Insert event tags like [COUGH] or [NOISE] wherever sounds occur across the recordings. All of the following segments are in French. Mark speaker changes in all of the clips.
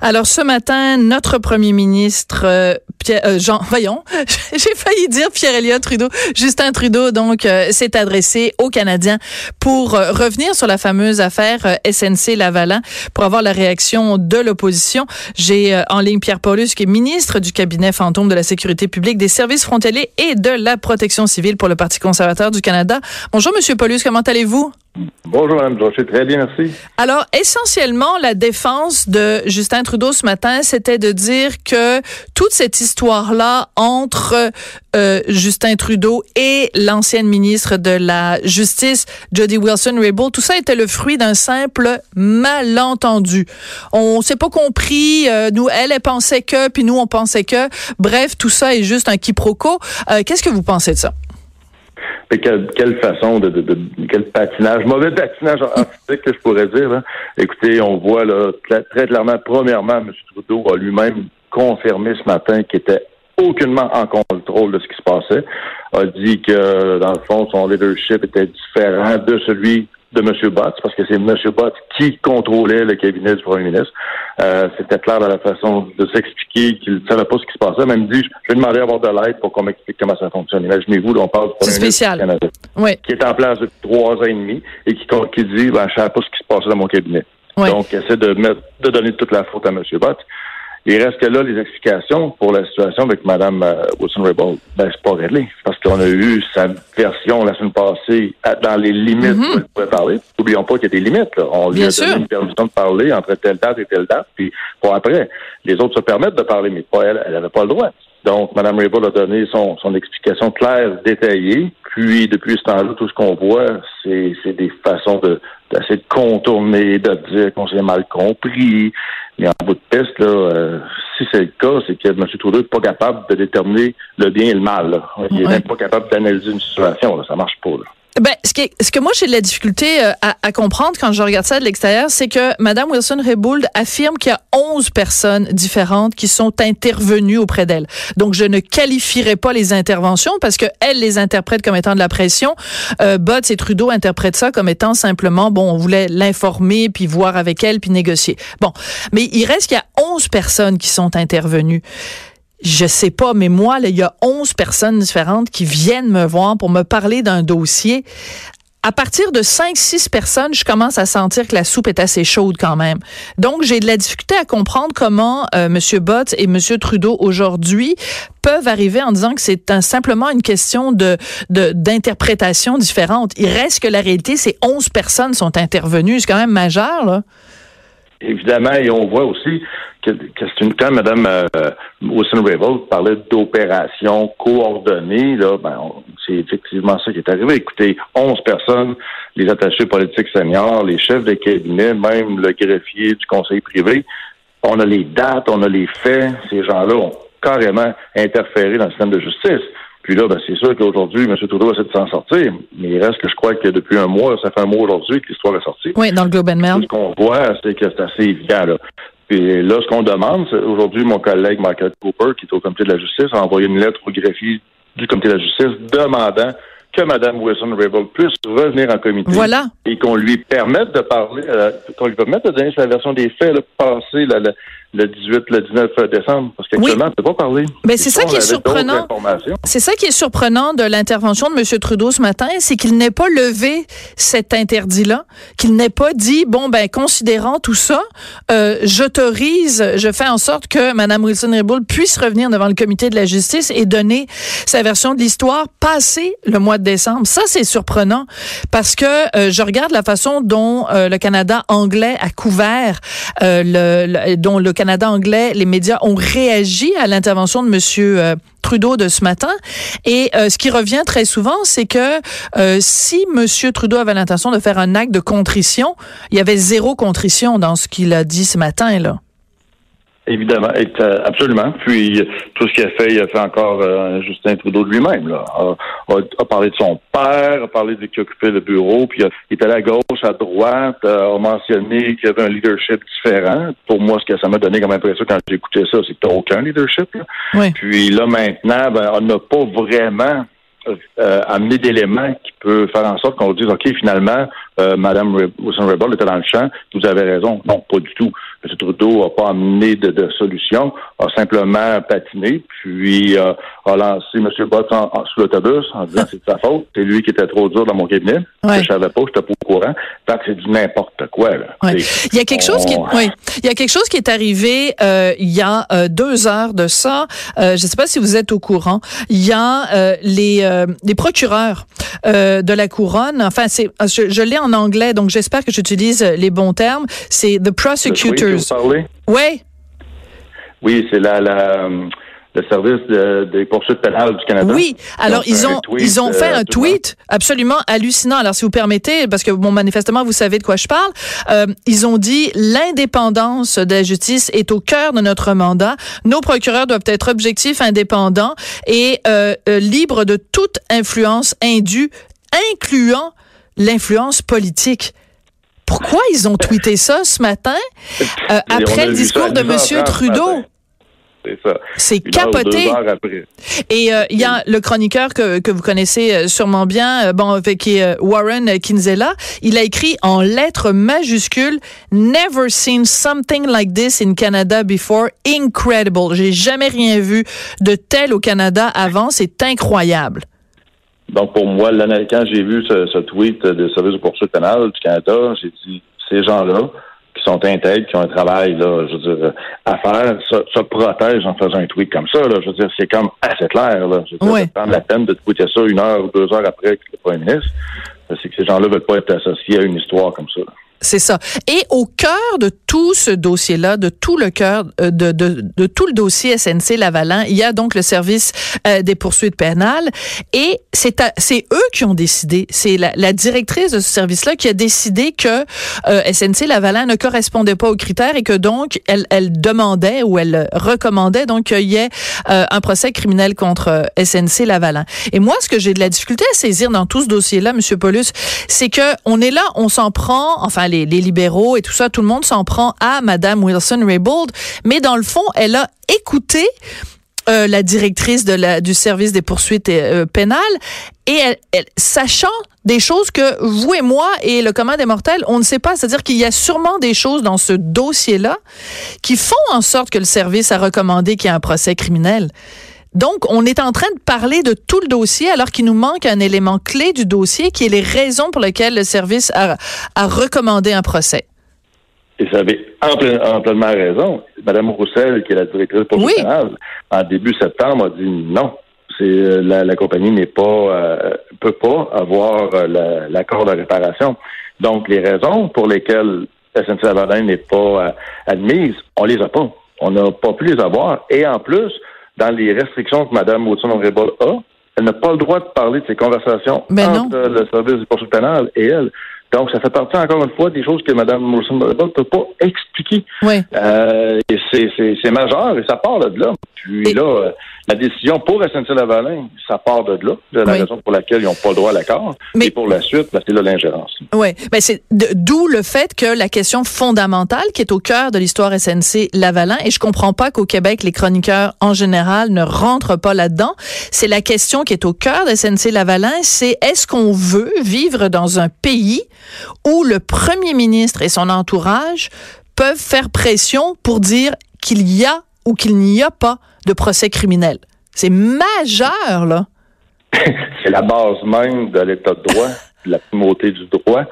Speaker 1: Alors ce matin, notre premier ministre euh, euh, Jean, [LAUGHS] voyons, [LAUGHS] j'ai failli dire Pierre Elliott Trudeau, Justin Trudeau donc euh, s'est adressé aux Canadiens pour revenir sur la fameuse affaire SNC Lavalin pour avoir la réaction de l'opposition. J'ai en ligne Pierre Paulus qui est ministre du cabinet fantôme de la sécurité publique, des services frontaliers et de la protection civile pour le Parti conservateur du Canada. Bonjour monsieur Paulus, comment allez-vous?
Speaker 2: Bonjour, Mme Brochet. Très bien, merci.
Speaker 1: Alors, essentiellement, la défense de Justin Trudeau ce matin, c'était de dire que toute cette histoire-là entre euh, Justin Trudeau et l'ancienne ministre de la Justice, Jody Wilson-Raybould, tout ça était le fruit d'un simple malentendu. On s'est pas compris. Euh, nous, elle, elle pensait que, puis nous, on pensait que. Bref, tout ça est juste un quiproquo. Euh, Qu'est-ce que vous pensez de ça?
Speaker 2: Quelle, quelle façon de, de, de, quel patinage, mauvais patinage artistique que je pourrais dire. Écoutez, on voit là très clairement, premièrement, M. Trudeau a lui-même confirmé ce matin qu'il était aucunement en contrôle de ce qui se passait, a dit que dans le fond son leadership était différent de celui de M. Bott, parce que c'est M. Bott qui contrôlait le cabinet du premier ministre. Euh, C'était clair dans la façon de s'expliquer qu'il ne savait pas ce qui se passait. Même dit, je vais demander à avoir de l'aide pour qu'on m'explique comment ça fonctionne. Imaginez-vous, on parle du
Speaker 1: premier spécial. Canada,
Speaker 2: oui. qui est en place depuis trois ans et demi et qui, qui dit, ben, je ne savais pas ce qui se passait dans mon cabinet. Oui. Donc, essaie de, mettre, de donner toute la faute à M. Bott. Il reste que là, les explications pour la situation avec Mme euh, Wilson-Raybould, ben, c'est pas réglé. Parce qu'on a eu sa version la semaine passée dans les limites mm -hmm. où elle pouvait parler. N'oublions pas qu'il y a des limites. Là. On lui
Speaker 1: Bien
Speaker 2: a
Speaker 1: sûr.
Speaker 2: donné une permission de parler entre telle date et telle date, puis pour après. Les autres se permettent de parler, mais pas elle, elle n'avait pas le droit. Donc, Mme Raybould a donné son, son explication claire, détaillée. Puis, depuis ce temps-là, tout ce qu'on voit, c'est des façons de d'essayer de contourner, de dire qu'on s'est mal compris. Mais en bout de piste, là, euh, si c'est le cas, c'est que M. Trudeau n'est pas capable de déterminer le bien et le mal. Là. Il n'est
Speaker 1: Ouais.
Speaker 2: même pas capable d'analyser une situation. Là. Ça marche pas. Là.
Speaker 1: Ben, ce, qui est- ce que moi j'ai de la difficulté euh, à, à comprendre quand je regarde ça de l'extérieur, c'est que Mme Wilson-Raybould affirme qu'il y a 11 personnes différentes qui sont intervenues auprès d'elle. Donc je ne qualifierai pas les interventions parce que elle les interprète comme étant de la pression. Euh, Botts et Trudeau interprètent ça comme étant simplement bon, on voulait l'informer puis voir avec elle puis négocier. Bon, mais il reste qu'il y a 11 personnes qui sont intervenues je sais pas, mais moi, il y a 11 personnes différentes qui viennent me voir pour me parler d'un dossier. À partir de 5-6 personnes, je commence à sentir que la soupe est assez chaude quand même. Donc, j'ai de la difficulté à comprendre comment euh, M. Bott et M. Trudeau aujourd'hui peuvent arriver en disant que c'est simplement une question de de- d'interprétation différente. Il reste que la réalité, c'est 11 personnes sont intervenues. C'est quand même majeur, là.
Speaker 2: Évidemment, et on voit aussi que, que c'est une quand Mme euh, Wilson Raybould parlait d'opération coordonnée. Là, ben, c'est effectivement ça qui est arrivé. Écoutez, 11 personnes, les attachés politiques seniors, les chefs de cabinet, même le greffier du conseil privé. On a les dates, on a les faits. Ces gens-là ont carrément interféré dans le système de justice. Puis là, ben, c'est sûr qu'aujourd'hui, M. Trudeau essaie de s'en sortir. Mais il reste que je crois que depuis un mois, ça fait un mois aujourd'hui que l'histoire est sortie.
Speaker 1: Oui, dans le Globe and Mail.
Speaker 2: Ce qu'on voit, c'est que c'est assez évident. Là. Puis là, ce qu'on demande, c'est aujourd'hui, mon collègue Michael Cooper, qui est au comité de la justice, a envoyé une lettre au greffier du comité de la justice demandant que Mme Wilson-Raybould puisse revenir en comité
Speaker 1: Voilà.
Speaker 2: et qu'on lui permette de parler, euh, qu'on lui permette de donner sa version des faits, là, passer la- la- le 18, le 19 décembre, parce qu'actuellement,
Speaker 1: Oui.
Speaker 2: elle ne peut pas parler. Et
Speaker 1: c'est ça
Speaker 2: on
Speaker 1: qui est surprenant. C'est ça qui est surprenant de l'intervention de M. Trudeau ce matin, c'est qu'il n'ait pas levé cet interdit-là, qu'il n'ait pas dit bon ben considérant tout ça, euh, j'autorise, je fais en sorte que Mme Wilson-Raybould puisse revenir devant le comité de la justice et donner sa version de l'histoire passé le mois de décembre. Ça c'est surprenant parce que euh, je regarde la façon dont euh, le Canada anglais a couvert, le, le- dont le Canada anglais, les médias ont réagi à l'intervention de Monsieur euh, Trudeau de ce matin. Et euh, ce qui revient très souvent, c'est que euh, si Monsieur Trudeau avait l'intention de faire un acte de contrition, il y avait zéro contrition dans ce qu'il a dit ce matin là.
Speaker 2: Évidemment, euh, absolument. Puis euh, tout ce qu'il a fait, il a fait encore euh, Justin Trudeau de lui-même. Là. A, a- a parlé de son père, a parlé de qui occupait le bureau, puis il est allé à gauche, à droite, a mentionné qu'il y avait un leadership différent. Pour moi, ce que ça m'a donné comme impression quand écouté ça, c'est que t'as aucun leadership. Là.
Speaker 1: Oui.
Speaker 2: Puis là maintenant, ben, on n'a pas vraiment euh, amené d'éléments qui peut faire en sorte qu'on dise OK, finalement, euh, Mme Wilson Raybould était dans le champ, vous avez raison. Non, pas du tout. M. Trudeau n'a pas amené de, de, solution, a simplement patiné, puis euh, a lancé M. Bott en, sous l'autobus en disant c'est de sa faute, c'est lui qui était trop dur dans mon cabinet. Je savais pas, j'étais pas au courant. Tant que c'est du n'importe quoi. Là.
Speaker 1: Il y a quelque chose qui est, oui. il y a quelque chose qui est arrivé euh, il y a euh, deux heures de ça. Je ne sais pas si vous êtes au courant. Il y a les, les procureurs de la couronne. Enfin, c'est je, je l'ai en anglais, donc j'espère que j'utilise les bons termes. C'est the prosecutors.
Speaker 2: Oui. Oui, c'est la, la le service des poursuites pénales du Canada.
Speaker 1: Oui, alors ils ont ils ont fait euh, un tweet absolument hallucinant. Alors si vous permettez, parce que bon manifestement vous savez de quoi je parle, euh, ils ont dit l'indépendance de la justice est au cœur de notre mandat. Nos procureurs doivent être objectifs, indépendants et euh, euh libres de toute influence indue, incluant l'influence politique. Pourquoi ils ont tweeté ça ce matin euh, après le discours de M. Trudeau? C'est capoté. Et euh, il y a le chroniqueur que, que vous connaissez euh, sûrement bien, euh, bon, qui est Warren Kinzela. Il a écrit en lettres majuscules Never seen something like this in Canada before. Incredible. J'ai jamais rien vu de tel au Canada avant. C'est incroyable.
Speaker 2: Donc pour moi, quand j'ai vu ce, ce tweet de service de poursuite pénale du Canada, j'ai dit ces gens-là sont intègres, qui ont un travail, là, je veux dire, à faire, se, protègent en faisant un tweet comme ça. Là, je veux dire, c'est comme assez clair. Là. Je veux dire, prendre la peine de tweeter ça une heure ou deux heures après que le premier ministre, c'est que ces gens-là veulent pas être associés à une histoire comme ça.
Speaker 1: C'est ça. Et au cœur de tout ce dossier-là, de tout le cœur euh, de, de, de, tout le dossier SNC Lavalin, il y a donc le service euh, des poursuites pénales et c'est c'est eux qui ont décidé. C'est la, la, directrice de ce service-là qui a décidé que euh, SNC Lavalin ne correspondait pas aux critères et que donc elle, elle demandait ou elle recommandait donc qu'il y ait euh, un procès criminel contre SNC Lavalin. Et moi, ce que j'ai de la difficulté à saisir dans tout ce dossier-là, Monsieur Paulus, c'est que on est là, on s'en prend, enfin les, libéraux et tout ça, tout le monde s'en prend à Madame Wilson-Raybould, mais dans le fond, elle a écouté euh, la directrice du service des poursuites euh, pénales et elle, sachant des choses que vous et moi et le commun des mortels, on ne sait pas. C'est-à-dire qu'il y a sûrement des choses dans ce dossier-là qui font en sorte que le service a recommandé qu'il y ait un procès criminel. Donc, on est en train de parler de tout le dossier alors qu'il nous manque un élément clé du dossier qui est les raisons pour lesquelles le service a, recommandé un procès.
Speaker 2: Et vous avez amplement raison. Madame Roussel, qui est la directrice pour oui. en début septembre, a dit non. C'est euh, la, compagnie n'est pas euh, peut pas avoir euh, l'accord de réparation. Donc les raisons pour lesquelles SNC Lavalin n'est pas admise, on les a pas. On n'a pas pu les avoir. Et en plus, dans les restrictions que Mme Wilson-Raybould a, elle n'a pas le droit de parler de ses conversations
Speaker 1: ben
Speaker 2: entre le service du poursuite pénal et elle. Donc, ça fait partie, encore une fois, des choses que Mme Wilson-Raybould ne peut pas expliquer.
Speaker 1: Oui.
Speaker 2: Euh, et c'est majeur et ça part de là. Puis là, euh, la décision pour SNC-Lavalin, ça part de là, de la raison pour laquelle ils n'ont pas le droit à l'accord. Mais et pour la suite, ben, c'est là l'ingérence.
Speaker 1: Oui, ben, c'est d'où le fait que la question fondamentale qui est au cœur de l'histoire SNC-Lavalin, et je comprends pas qu'au Québec, les chroniqueurs en général ne rentrent pas là-dedans, c'est la question qui est au cœur de SNC-Lavalin, c'est est-ce qu'on veut vivre dans un pays où le premier ministre et son entourage peuvent faire pression pour dire qu'il y a ou qu'il n'y a pas de procès criminel. C'est majeur, là. [LAUGHS]
Speaker 2: c'est la base même de l'état de droit, de la primauté du droit.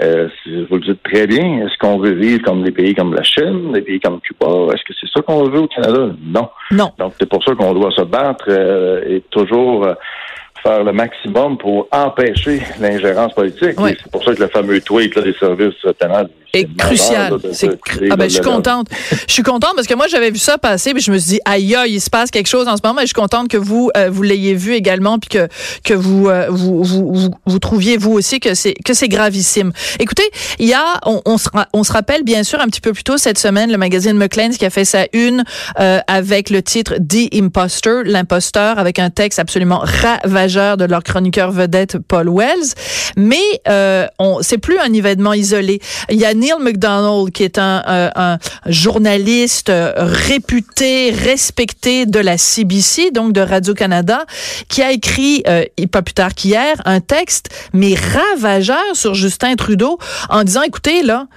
Speaker 2: Euh, vous le dites très bien. Est-ce qu'on veut vivre comme des pays comme la Chine, des pays comme Cuba? Est-ce que c'est ça qu'on veut au Canada? Non.
Speaker 1: Non.
Speaker 2: Donc, c'est pour ça qu'on doit se battre euh, et toujours euh, faire le maximum pour empêcher l'ingérence politique. C'est pour ça que le fameux tweet des services pénals
Speaker 1: est crucial. ah ben, je suis contente. je suis contente parce que moi, j'avais vu ça passer, puis je me suis dit, aïe, aïe, il se passe quelque chose en ce moment. Et je suis contente que vous, euh, vous l'ayez vu également, puis que, que vous, euh, vous, vous, vous, trouviez, vous aussi, que c'est, que c'est gravissime. Écoutez, il y a, on, on, se, on se rappelle, bien sûr, un petit peu plus tôt cette semaine, le magazine McLean's qui a fait sa une euh, avec le titre The Imposter, l'imposteur, avec un texte absolument ravageur de leur chroniqueur vedette Paul Wells. Mais euh, on, c'est plus un événement isolé. Il y a Neil McDonald, qui est un, un journaliste réputé, respecté de la CBC, donc de Radio-Canada, qui a écrit, pas plus tard qu'hier, un texte, mais ravageur sur Justin Trudeau, en disant, écoutez, là,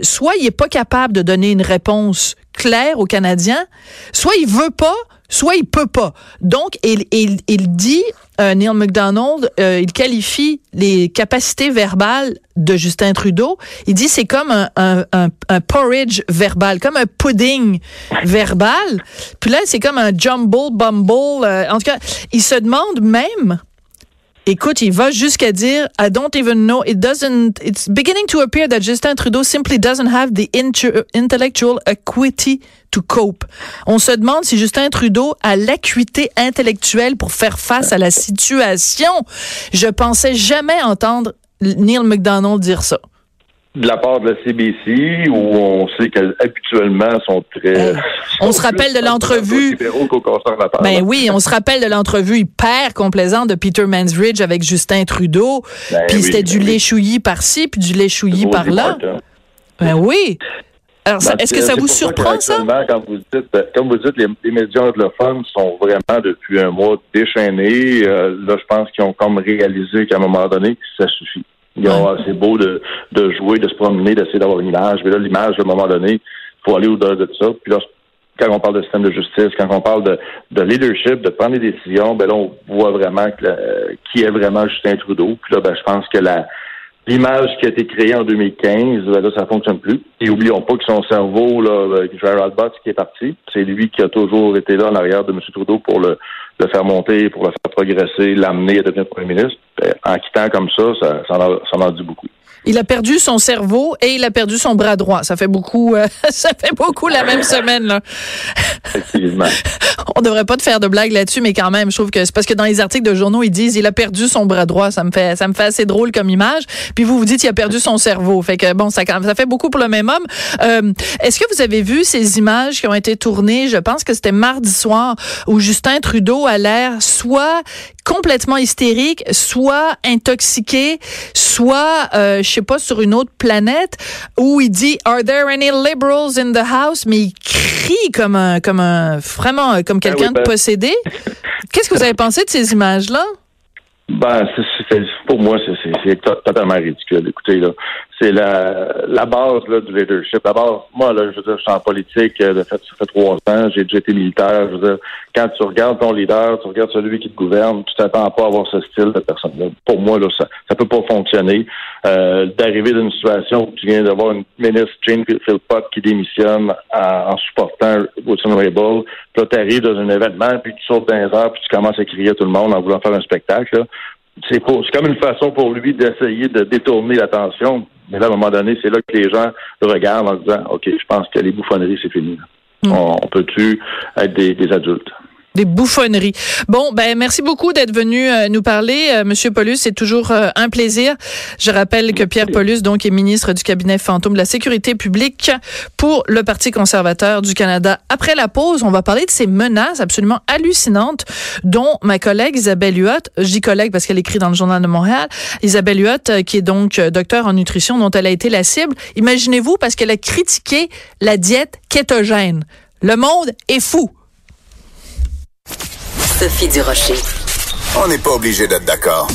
Speaker 1: soit il est pas capable de donner une réponse claire aux Canadiens, soit il veut pas, soit il peut pas. Donc, il, il, il dit, euh, Neil McDonald, euh, il qualifie les capacités verbales de Justin Trudeau. Il dit c'est comme un, un, un, porridge verbal, comme un pudding verbal. Puis là, c'est comme un jumble bumble. Euh, en tout cas, il se demande même Écoute, il va jusqu'à dire, I don't even know, it doesn't, it's beginning to appear that Justin Trudeau simply doesn't have the intellectual acuity to cope. On se demande si Justin Trudeau a l'acuité intellectuelle pour faire face à la situation. Je pensais jamais entendre Neil McDonald dire ça
Speaker 2: de la part de la CBC où on sait qu'habituellement sont très.
Speaker 1: On se rappelle de l'entrevue. Ben oui, on se rappelle de l'entrevue hyper complaisante de Peter Mansbridge avec Justin Trudeau. Ben puis c'était du ben par-ci, puis du lait chouillis par-là. Ben oui. Alors, est-ce que ça vous surprend, ça?
Speaker 2: Quand vous dites, comme vous dites, les, médias anglophones sont vraiment depuis un mois déchaînés. Euh, là, je pense qu'ils ont comme réalisé qu'à un moment donné, ça suffit. C'est beau de, de jouer, de se promener, d'essayer d'avoir une image. Mais là, l'image, à un moment donné, il faut aller au-delà de ça. Puis là, quand on parle de système de justice, quand on parle de, de leadership, de prendre des décisions, ben là, on voit vraiment qui est vraiment Justin Trudeau. Puis là, ben, je pense que la l'image qui a été créée en 2015, ben là, ça fonctionne plus. Et oublions pas que son cerveau, là, Gerald Butts, qui est parti, c'est lui qui a toujours été là en arrière de M. Trudeau pour le, le faire monter, pour le faire progresser, l'amener à devenir premier ministre. Ben, en quittant comme ça, ça, ça, en, ça en dit beaucoup.
Speaker 1: Il a perdu son cerveau et il a perdu son bras droit. Ça fait beaucoup, euh, [LAUGHS] ça fait beaucoup la même semaine là.
Speaker 2: Effectivement. [LAUGHS]
Speaker 1: On devrait pas te faire de blagues là-dessus, mais quand même, je trouve que c'est parce que dans les articles de journaux ils disent il a perdu son bras droit. Ça me fait, ça me fait assez drôle comme image. Puis vous vous dites il a perdu son cerveau. Fait que bon, ça, ça fait beaucoup pour le même homme. Euh, Est-ce que vous avez vu ces images qui ont été tournées? Je pense que c'était mardi soir où Justin Trudeau a l'air soit complètement hystérique, soit intoxiqué, soit euh, je sais pas sur une autre planète où il dit Are there any liberals in the house? Mais il crie comme un comme un vraiment comme ah quelqu'un de ben. possédé. Qu'est-ce que vous avez pensé de ces images là
Speaker 2: ben, pour moi, c'est, totalement ridicule. Écoutez, là, c'est la, la base là, du leadership. D'abord, moi, là, je veux dire, je suis en politique, euh, de fait, ça fait trois ans, j'ai déjà été militaire. Je veux dire, quand tu regardes ton leader, tu regardes celui qui te gouverne, tu t'attends pas à avoir ce style de personne-là. Pour moi, là, ça ça peut pas fonctionner. Euh, d'arriver dans une situation où tu viens d'avoir une ministre, Jane Philpott, qui démissionne en, supportant Wilson Raybould, puis tu arrives dans un événement, puis tu sautes les airs, puis tu commences à crier à tout le monde en voulant faire un spectacle. C'est comme une façon pour lui d'essayer de détourner l'attention. Mais là, à un moment donné, c'est là que les gens le regardent en disant, OK, je pense que les bouffonneries, c'est fini. Hmm. On, peut-tu être des adultes?
Speaker 1: Des bouffonneries. Bon, ben merci beaucoup d'être venu euh, nous parler, euh, Monsieur Paulus. C'est toujours euh, un plaisir. Je rappelle que Pierre Paulus, donc, est ministre du cabinet fantôme de la sécurité publique pour le Parti conservateur du Canada. Après la pause, on va parler de ces menaces absolument hallucinantes dont ma collègue Isabelle Huot, je dis collègue parce qu'elle écrit dans le Journal de Montréal, Isabelle Huot, qui est donc docteur en nutrition, dont elle a été la cible. Imaginez-vous parce qu'elle a critiqué la diète kétogène. Le monde est fou.
Speaker 3: Sophie Durocher. On n'est pas obligé d'être d'accord.